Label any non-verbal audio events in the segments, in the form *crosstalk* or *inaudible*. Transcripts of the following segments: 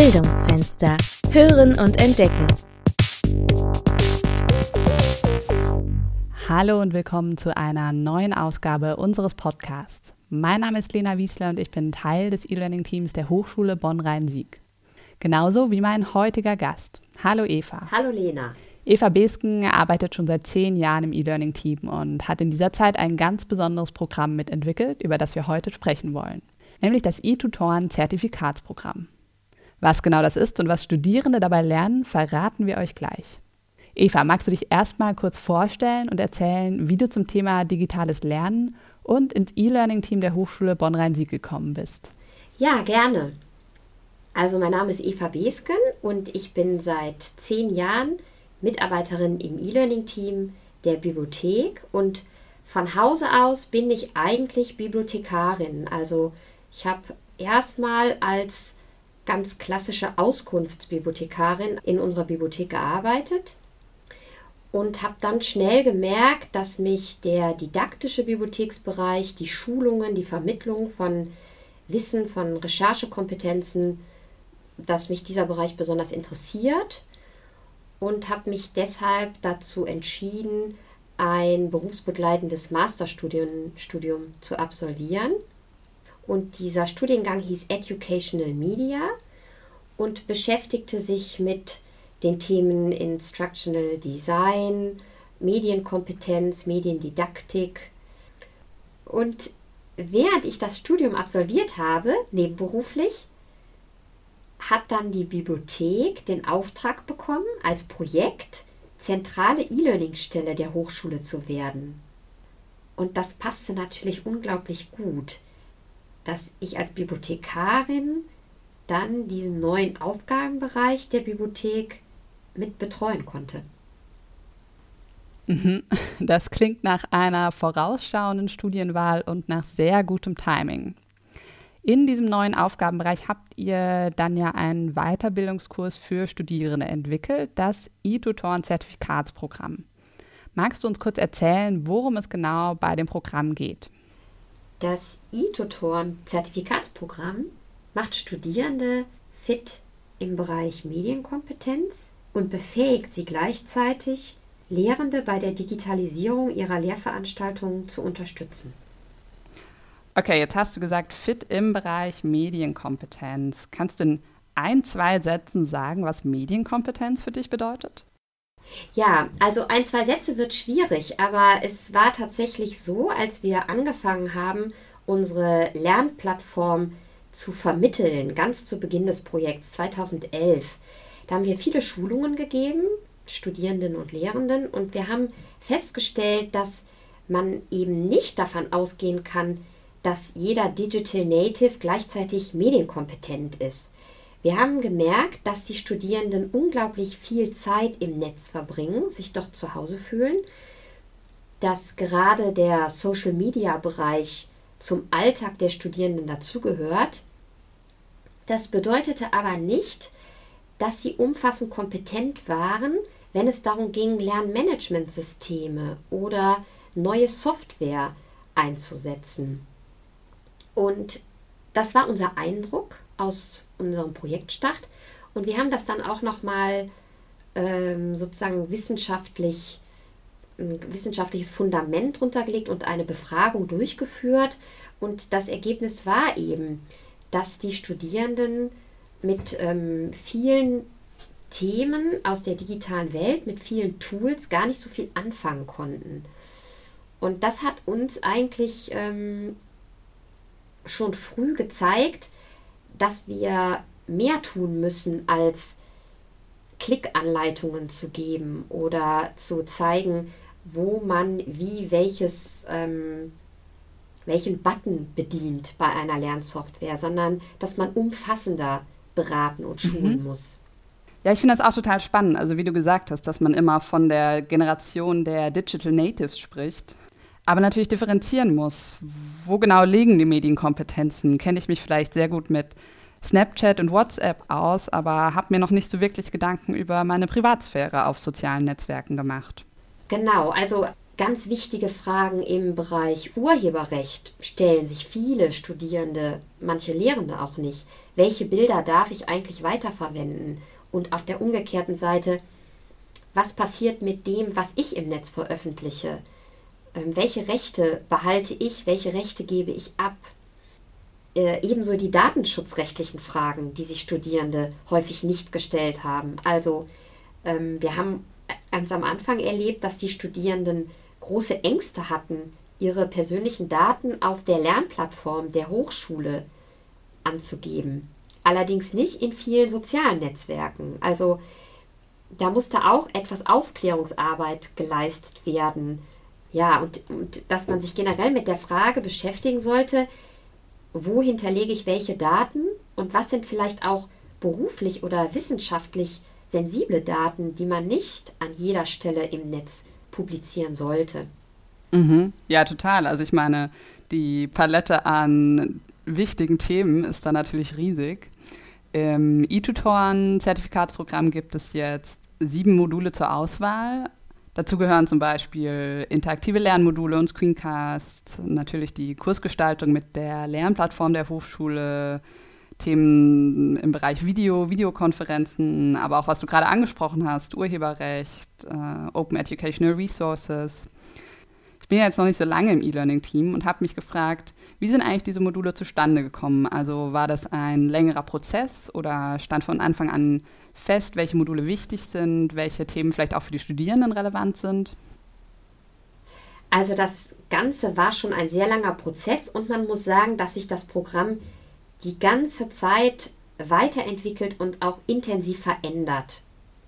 Bildungsfenster. Hören und entdecken. Hallo und willkommen zu einer neuen Ausgabe unseres Podcasts. Mein Name ist Lena Wiesler und ich bin Teil des E-Learning-Teams der Hochschule Bonn-Rhein-Sieg. Genauso wie mein heutiger Gast. Hallo Eva. Hallo Lena. Eva Besken arbeitet schon seit zehn Jahren im E-Learning-Team und hat in dieser Zeit ein ganz besonderes Programm mitentwickelt, über das wir heute sprechen wollen, nämlich das E-Tutoren-Zertifikatsprogramm. Was genau das ist und was Studierende dabei lernen, verraten wir euch gleich. Eva, magst du dich erstmal kurz vorstellen und erzählen, wie du zum Thema digitales Lernen und ins E-Learning-Team der Hochschule Bonn-Rhein-Sieg gekommen bist? Ja, gerne. Also mein Name ist Eva Besken und ich bin seit zehn Jahren Mitarbeiterin im E-Learning-Team der Bibliothek und von Hause aus bin ich eigentlich Bibliothekarin. Also ich habe erstmal als ganz klassische Auskunftsbibliothekarin in unserer Bibliothek gearbeitet und habe dann schnell gemerkt, dass mich der didaktische Bibliotheksbereich, die Schulungen, die Vermittlung von Wissen, von Recherchekompetenzen, dass mich dieser Bereich besonders interessiert und habe mich deshalb dazu entschieden, ein berufsbegleitendes Masterstudium Studium zu absolvieren. Und dieser Studiengang hieß Educational Media und beschäftigte sich mit den Themen Instructional Design, Medienkompetenz, Mediendidaktik. Und während ich das Studium absolviert habe, nebenberuflich, hat dann die Bibliothek den Auftrag bekommen, als Projekt zentrale E-Learning-Stelle der Hochschule zu werden. Und das passte natürlich unglaublich gut dass ich als Bibliothekarin dann diesen neuen Aufgabenbereich der Bibliothek mit betreuen konnte. Mhm. *laughs* Das klingt nach einer vorausschauenden Studienwahl und nach sehr gutem Timing. In diesem neuen Aufgabenbereich habt ihr dann ja einen Weiterbildungskurs für Studierende entwickelt, das E-Tutoren-Zertifikatsprogramm. Magst du uns kurz erzählen, worum es genau bei dem Programm geht? Das E-Tutoren-Zertifikatsprogramm macht Studierende fit im Bereich Medienkompetenz und befähigt sie gleichzeitig, Lehrende bei der Digitalisierung ihrer Lehrveranstaltungen zu unterstützen. Okay, jetzt hast du gesagt, fit im Bereich Medienkompetenz. Kannst du in ein, zwei Sätzen sagen, was Medienkompetenz für dich bedeutet? Ja, also ein, zwei Sätze wird schwierig, aber es war tatsächlich so, als wir angefangen haben, unsere Lernplattform zu vermitteln, ganz zu Beginn des Projekts 2011. Da haben wir viele Schulungen gegeben, Studierenden und Lehrenden, und wir haben festgestellt, dass man eben nicht davon ausgehen kann, dass jeder Digital Native gleichzeitig medienkompetent ist. Wir haben gemerkt, dass die Studierenden unglaublich viel Zeit im Netz verbringen, sich doch zu Hause fühlen, dass gerade der Social-Media-Bereich zum Alltag der Studierenden dazugehört. Das bedeutete aber nicht, dass sie umfassend kompetent waren, wenn es darum ging, Lernmanagementsysteme oder neue Software einzusetzen. Und das war unser Eindruck aus unserem Projektstart. Und wir haben das dann auch nochmal ähm, sozusagen wissenschaftlich, ein wissenschaftliches Fundament runtergelegt und eine Befragung durchgeführt. Und das Ergebnis war eben, dass die Studierenden mit ähm, vielen Themen aus der digitalen Welt, mit vielen Tools gar nicht so viel anfangen konnten. Und das hat uns eigentlich ähm, schon früh gezeigt, dass wir mehr tun müssen, als Klickanleitungen zu geben oder zu zeigen, wo man wie welches, ähm, welchen Button bedient bei einer Lernsoftware, sondern dass man umfassender beraten und schulen mhm. muss. Ja, ich finde das auch total spannend. Also wie du gesagt hast, dass man immer von der Generation der Digital Natives spricht, aber natürlich differenzieren muss. Wo genau liegen die Medienkompetenzen? Kenne ich mich vielleicht sehr gut mit Snapchat und WhatsApp aus, aber habe mir noch nicht so wirklich Gedanken über meine Privatsphäre auf sozialen Netzwerken gemacht. Genau, also ganz wichtige Fragen im Bereich Urheberrecht stellen sich viele Studierende, manche Lehrende auch nicht. Welche Bilder darf ich eigentlich weiterverwenden? Und auf der umgekehrten Seite, was passiert mit dem, was ich im Netz veröffentliche? Ähm, welche Rechte behalte ich? Welche Rechte gebe ich ab? Äh, ebenso die datenschutzrechtlichen Fragen, die sich Studierende häufig nicht gestellt haben. Also ähm, wir haben ganz am Anfang erlebt, dass die Studierenden große Ängste hatten, ihre persönlichen Daten auf der Lernplattform der Hochschule anzugeben. Allerdings nicht in vielen sozialen Netzwerken. Also da musste auch etwas Aufklärungsarbeit geleistet werden. Ja, und, und dass man sich generell mit der Frage beschäftigen sollte, wo hinterlege ich welche Daten und was sind vielleicht auch beruflich oder wissenschaftlich sensible Daten, die man nicht an jeder Stelle im Netz publizieren sollte. Mhm. Ja, total. Also ich meine, die Palette an wichtigen Themen ist da natürlich riesig. Im e-Tutoren-Zertifikatsprogramm gibt es jetzt sieben Module zur Auswahl. Dazu gehören zum Beispiel interaktive Lernmodule und Screencasts, natürlich die Kursgestaltung mit der Lernplattform der Hochschule, Themen im Bereich Video, Videokonferenzen, aber auch was du gerade angesprochen hast, Urheberrecht, äh, Open Educational Resources. Bin ja jetzt noch nicht so lange im E-Learning-Team und habe mich gefragt, wie sind eigentlich diese Module zustande gekommen? Also war das ein längerer Prozess oder stand von Anfang an fest, welche Module wichtig sind, welche Themen vielleicht auch für die Studierenden relevant sind? Also das Ganze war schon ein sehr langer Prozess und man muss sagen, dass sich das Programm die ganze Zeit weiterentwickelt und auch intensiv verändert.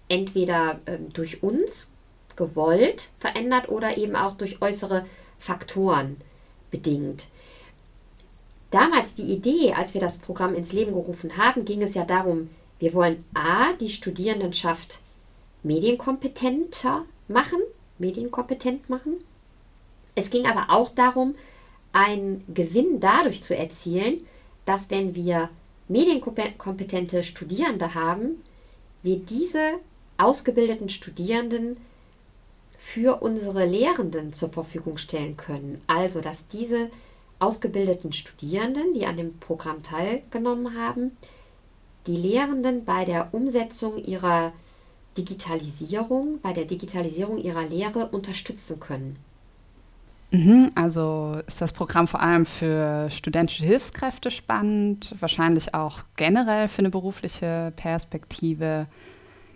Entweder äh, durch uns gewollt verändert oder eben auch durch äußere Faktoren bedingt. Damals die Idee, als wir das Programm ins Leben gerufen haben, ging es ja darum, wir wollen A, die Studierendenschaft medienkompetenter machen, medienkompetent machen. Es ging aber auch darum, einen Gewinn dadurch zu erzielen, dass wenn wir medienkompetente Studierende haben, wir diese ausgebildeten Studierenden für unsere Lehrenden zur Verfügung stellen können. Also, dass diese ausgebildeten Studierenden, die an dem Programm teilgenommen haben, die Lehrenden bei der Umsetzung ihrer Digitalisierung, bei der Digitalisierung ihrer Lehre unterstützen können. Mhm, also ist das Programm vor allem für studentische Hilfskräfte spannend, wahrscheinlich auch generell für eine berufliche Perspektive.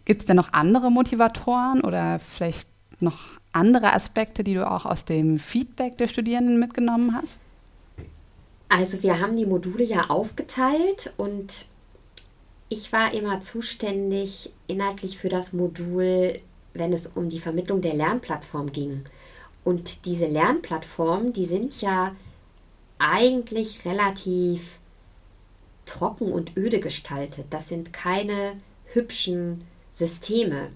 Gibt es denn noch andere Motivatoren oder vielleicht noch andere Aspekte, die du auch aus dem Feedback der Studierenden mitgenommen hast? Also wir haben die Module ja aufgeteilt und ich war immer zuständig inhaltlich für das Modul, wenn es um die Vermittlung der Lernplattform ging. Und diese Lernplattformen, die sind ja eigentlich relativ trocken und öde gestaltet. Das sind keine hübschen Systeme.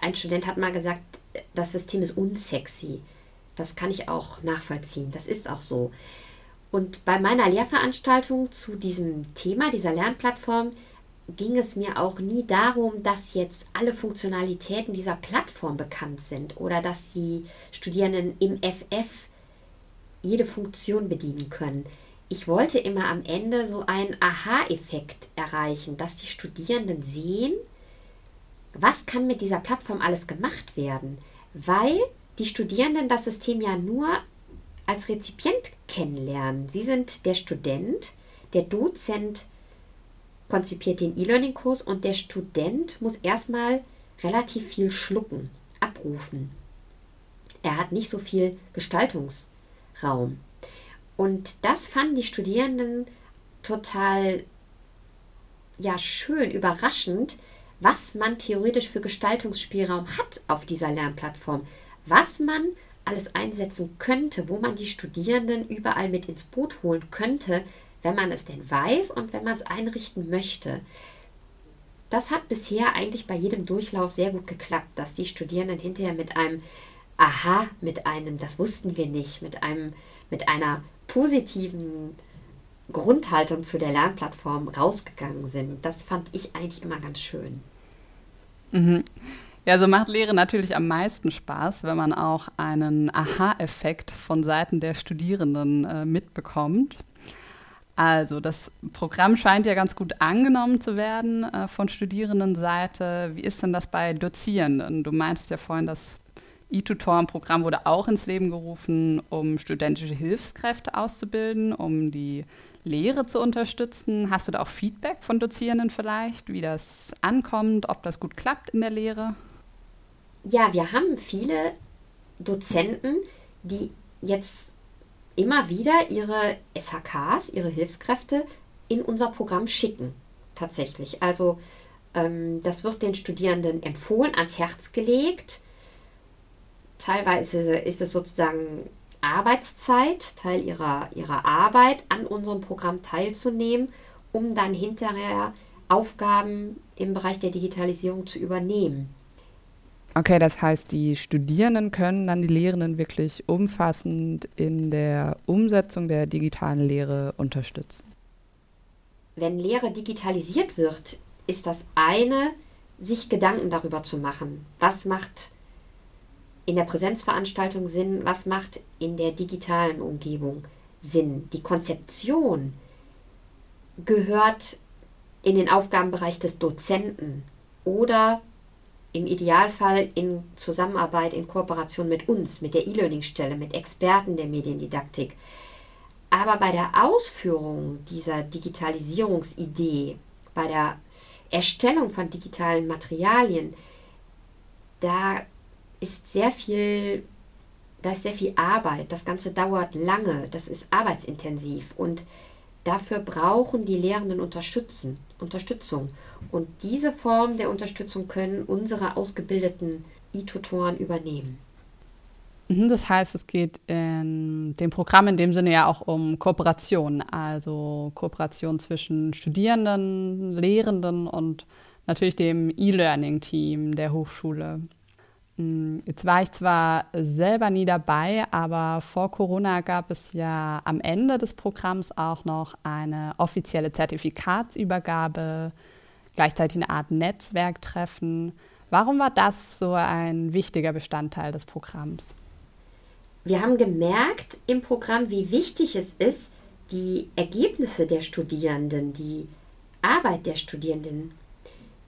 Ein Student hat mal gesagt, das System ist unsexy. Das kann ich auch nachvollziehen. Das ist auch so. Und bei meiner Lehrveranstaltung zu diesem Thema, dieser Lernplattform, ging es mir auch nie darum, dass jetzt alle Funktionalitäten dieser Plattform bekannt sind oder dass die Studierenden im FF jede Funktion bedienen können. Ich wollte immer am Ende so einen Aha-Effekt erreichen, dass die Studierenden sehen, was kann mit dieser Plattform alles gemacht werden, weil die Studierenden das System ja nur als Rezipient kennenlernen. Sie sind der Student, der Dozent konzipiert den E-Learning-Kurs und der Student muss erstmal relativ viel schlucken, abrufen. Er hat nicht so viel Gestaltungsraum. Und das fanden die Studierenden total ja schön, überraschend, was man theoretisch für Gestaltungsspielraum hat auf dieser Lernplattform, was man alles einsetzen könnte, wo man die Studierenden überall mit ins Boot holen könnte, wenn man es denn weiß und wenn man es einrichten möchte. Das hat bisher eigentlich bei jedem Durchlauf sehr gut geklappt, dass die Studierenden hinterher mit einem Aha, mit einem, das wussten wir nicht, mit einem, mit einer positiven Grundhaltung zu der Lernplattform rausgegangen sind. Das fand ich eigentlich immer ganz schön. Mhm. Ja, so macht Lehre natürlich am meisten Spaß, wenn man auch einen Aha-Effekt von Seiten der Studierenden äh, mitbekommt. Also, das Programm scheint ja ganz gut angenommen zu werden äh, von Studierendenseite. Wie ist denn das bei Dozierenden? Du meintest ja vorhin, das E-Tutoren-Programm wurde auch ins Leben gerufen, um studentische Hilfskräfte auszubilden, um die Lehre zu unterstützen. Hast du da auch Feedback von Dozierenden vielleicht, wie das ankommt, ob das gut klappt in der Lehre? Ja, wir haben viele Dozenten, die jetzt immer wieder ihre SHKs, ihre Hilfskräfte in unser Programm schicken. Tatsächlich. Also ähm, das wird den Studierenden empfohlen, ans Herz gelegt. Teilweise ist es sozusagen Arbeitszeit, Teil ihrer, ihrer Arbeit, an unserem Programm teilzunehmen, um dann hinterher Aufgaben im Bereich der Digitalisierung zu übernehmen. Okay, das heißt, die Studierenden können dann die Lehrenden wirklich umfassend in der Umsetzung der digitalen Lehre unterstützen. Wenn Lehre digitalisiert wird, ist das eine, sich Gedanken darüber zu machen. Was macht in der Präsenzveranstaltung Sinn? Was macht in der digitalen Umgebung Sinn? Die Konzeption gehört in den Aufgabenbereich des Dozenten oder im Idealfall in Zusammenarbeit, in Kooperation mit uns, mit der E-Learning-Stelle, mit Experten der Mediendidaktik. Aber bei der Ausführung dieser Digitalisierungsidee, bei der Erstellung von digitalen Materialien, da ist sehr viel, da ist sehr viel Arbeit. Das Ganze dauert lange, das ist arbeitsintensiv und dafür brauchen die Lehrenden Unterstützung. Und diese Form der Unterstützung können unsere ausgebildeten E-Tutoren übernehmen. Mhm, das heißt, es geht in dem Programm in dem Sinne ja auch um Kooperation, also Kooperation zwischen Studierenden, Lehrenden und natürlich dem E-Learning-Team der Hochschule. Mm, jetzt war ich zwar selber nie dabei, aber vor Corona gab es ja am Ende des Programms auch noch eine offizielle Zertifikatsübergabe gleichzeitig eine Art Netzwerktreffen. Warum war das so ein wichtiger Bestandteil des Programms? Wir haben gemerkt im Programm, wie wichtig es ist, die Ergebnisse der Studierenden, die Arbeit der Studierenden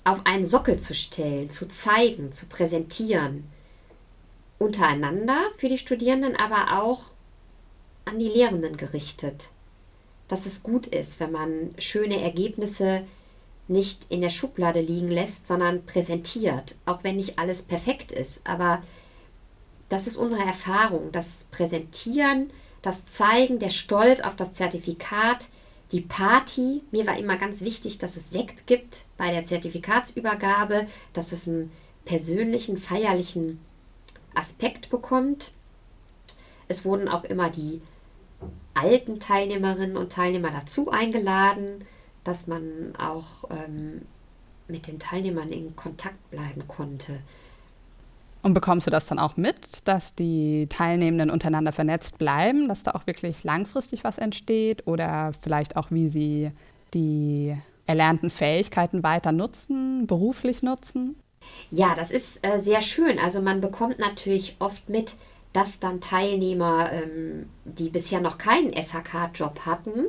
auf einen Sockel zu stellen, zu zeigen, zu präsentieren. Untereinander für die Studierenden, aber auch an die Lehrenden gerichtet. Dass es gut ist, wenn man schöne Ergebnisse nicht in der Schublade liegen lässt, sondern präsentiert, auch wenn nicht alles perfekt ist. Aber das ist unsere Erfahrung, das Präsentieren, das Zeigen, der Stolz auf das Zertifikat, die Party. Mir war immer ganz wichtig, dass es Sekt gibt bei der Zertifikatsübergabe, dass es einen persönlichen, feierlichen Aspekt bekommt. Es wurden auch immer die alten Teilnehmerinnen und Teilnehmer dazu eingeladen dass man auch ähm, mit den Teilnehmern in Kontakt bleiben konnte. Und bekommst du das dann auch mit, dass die Teilnehmenden untereinander vernetzt bleiben, dass da auch wirklich langfristig was entsteht oder vielleicht auch, wie sie die erlernten Fähigkeiten weiter nutzen, beruflich nutzen? Ja, das ist äh, sehr schön. Also man bekommt natürlich oft mit, dass dann Teilnehmer, ähm, die bisher noch keinen SHK-Job hatten,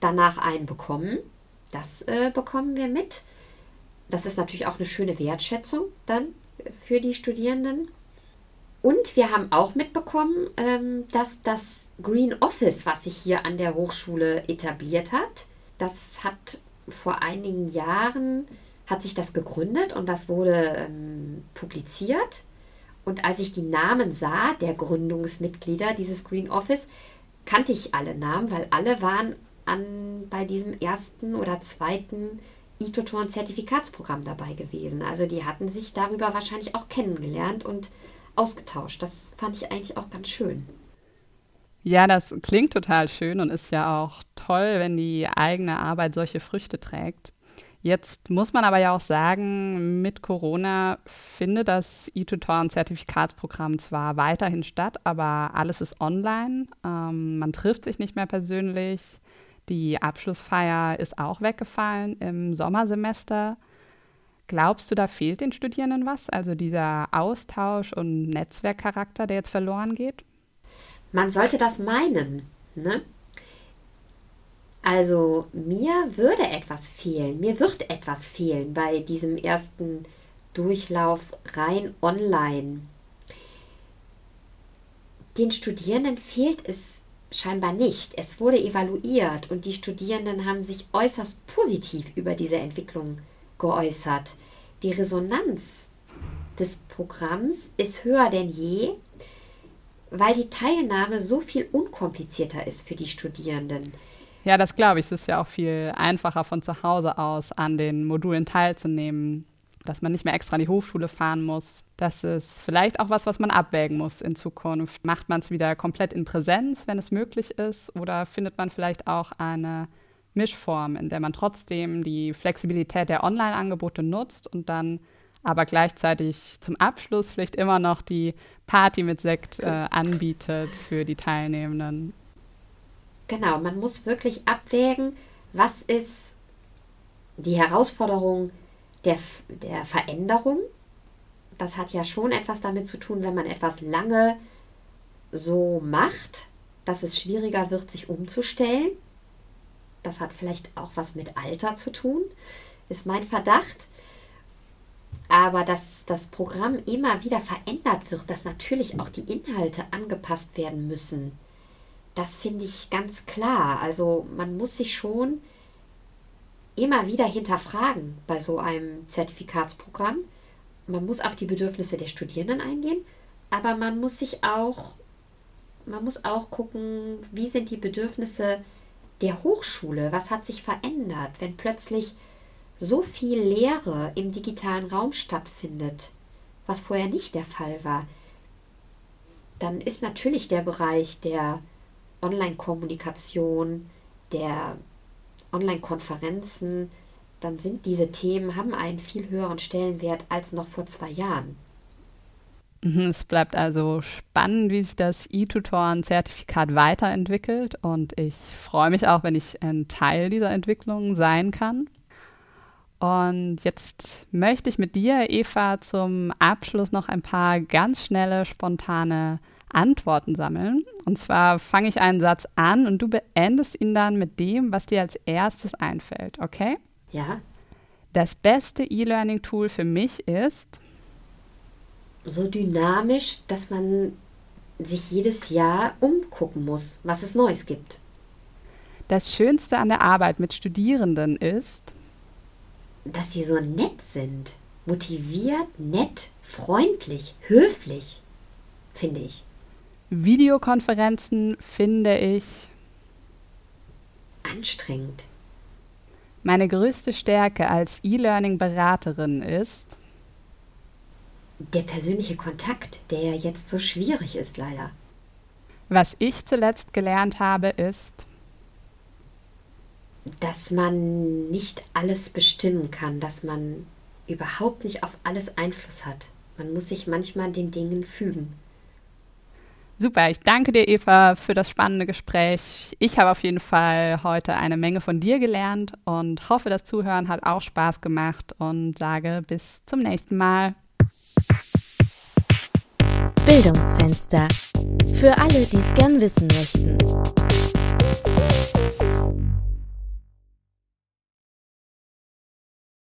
danach einen bekommen das äh, bekommen wir mit. Das ist natürlich auch eine schöne Wertschätzung dann für die Studierenden. Und wir haben auch mitbekommen, ähm, dass das Green Office, was sich hier an der Hochschule etabliert hat, das hat vor einigen Jahren hat sich das gegründet und das wurde ähm, publiziert. Und als ich die Namen sah, der Gründungsmitglieder dieses Green Office, kannte ich alle Namen, weil alle waren an, bei diesem ersten oder zweiten E-Tutoren-Zertifikatsprogramm dabei gewesen. Also die hatten sich darüber wahrscheinlich auch kennengelernt und ausgetauscht. Das fand ich eigentlich auch ganz schön. Ja, das klingt total schön und ist ja auch toll, wenn die eigene Arbeit solche Früchte trägt. Jetzt muss man aber ja auch sagen, mit Corona findet das E-Tutoren-Zertifikatsprogramm zwar weiterhin statt, aber alles ist online. Ähm, man trifft sich nicht mehr persönlich. Die Abschlussfeier ist auch weggefallen im Sommersemester. Glaubst du, da fehlt den Studierenden was? Also dieser Austausch und Netzwerkcharakter, der jetzt verloren geht? Man sollte das meinen. Ne? Also mir würde etwas fehlen, mir wird etwas fehlen bei diesem ersten Durchlauf rein online. Den Studierenden fehlt es scheinbar nicht. Es wurde evaluiert und die Studierenden haben sich äußerst positiv über diese Entwicklung geäußert. Die Resonanz des Programms ist höher denn je, weil die Teilnahme so viel unkomplizierter ist für die Studierenden. Ja, das glaube ich. Es ist ja auch viel einfacher von zu Hause aus an den Modulen teilzunehmen, dass man nicht mehr extra in die Hochschule fahren muss. Das ist vielleicht auch was, was man abwägen muss in Zukunft. Macht man es wieder komplett in Präsenz, wenn es möglich ist, oder findet man vielleicht auch eine Mischform, in der man trotzdem die Flexibilität der Online-Angebote nutzt und dann aber gleichzeitig zum Abschluss vielleicht immer noch die Party mit Sekt äh, anbietet für die Teilnehmenden. Genau, man muss wirklich abwägen, was ist die Herausforderung der, der Veränderung. Das hat ja schon etwas damit zu tun, wenn man etwas lange so macht, dass es schwieriger wird, sich umzustellen. Das hat vielleicht auch was mit Alter zu tun, ist mein Verdacht. Aber dass das Programm immer wieder verändert wird, dass natürlich auch die Inhalte angepasst werden müssen, das finde ich ganz klar. Also man muss sich schon immer wieder hinterfragen bei so einem Zertifikatsprogramm. Man muss auf die Bedürfnisse der Studierenden eingehen, aber man muss sich auch, man muss auch gucken, wie sind die Bedürfnisse der Hochschule, was hat sich verändert, wenn plötzlich so viel Lehre im digitalen Raum stattfindet, was vorher nicht der Fall war, dann ist natürlich der Bereich der Online-Kommunikation, der Online-Konferenzen, dann sind diese Themen, haben einen viel höheren Stellenwert als noch vor zwei Jahren. Mhm, es bleibt also spannend, wie sich das E-Tutoren-Zertifikat weiterentwickelt und ich freue mich auch, wenn ich ein Teil dieser Entwicklung sein kann. Und jetzt möchte ich mit dir, Eva, zum Abschluss noch ein paar ganz schnelle, spontane Antworten sammeln. Und zwar fange ich einen Satz an und du beendest ihn dann mit dem, was dir als erstes einfällt, okay? Ja. Das beste E-Learning-Tool für mich ist so dynamisch, dass man sich jedes Jahr umgucken muss, was es Neues gibt. Das Schönste an der Arbeit mit Studierenden ist, dass sie so nett sind, motiviert, nett, freundlich, höflich, finde ich. Videokonferenzen finde ich anstrengend. Meine größte Stärke als E-Learning-Beraterin ist der persönliche Kontakt, der ja jetzt so schwierig ist, leider. Was ich zuletzt gelernt habe, ist, dass man nicht alles bestimmen kann, dass man überhaupt nicht auf alles Einfluss hat. Man muss sich manchmal den Dingen fügen. Super, ich danke dir, Eva, für das spannende Gespräch. Ich habe auf jeden Fall heute eine Menge von dir gelernt und hoffe, das Zuhören hat auch Spaß gemacht und sage bis zum nächsten Mal. Bildungsfenster. Für alle, die es gern wissen möchten.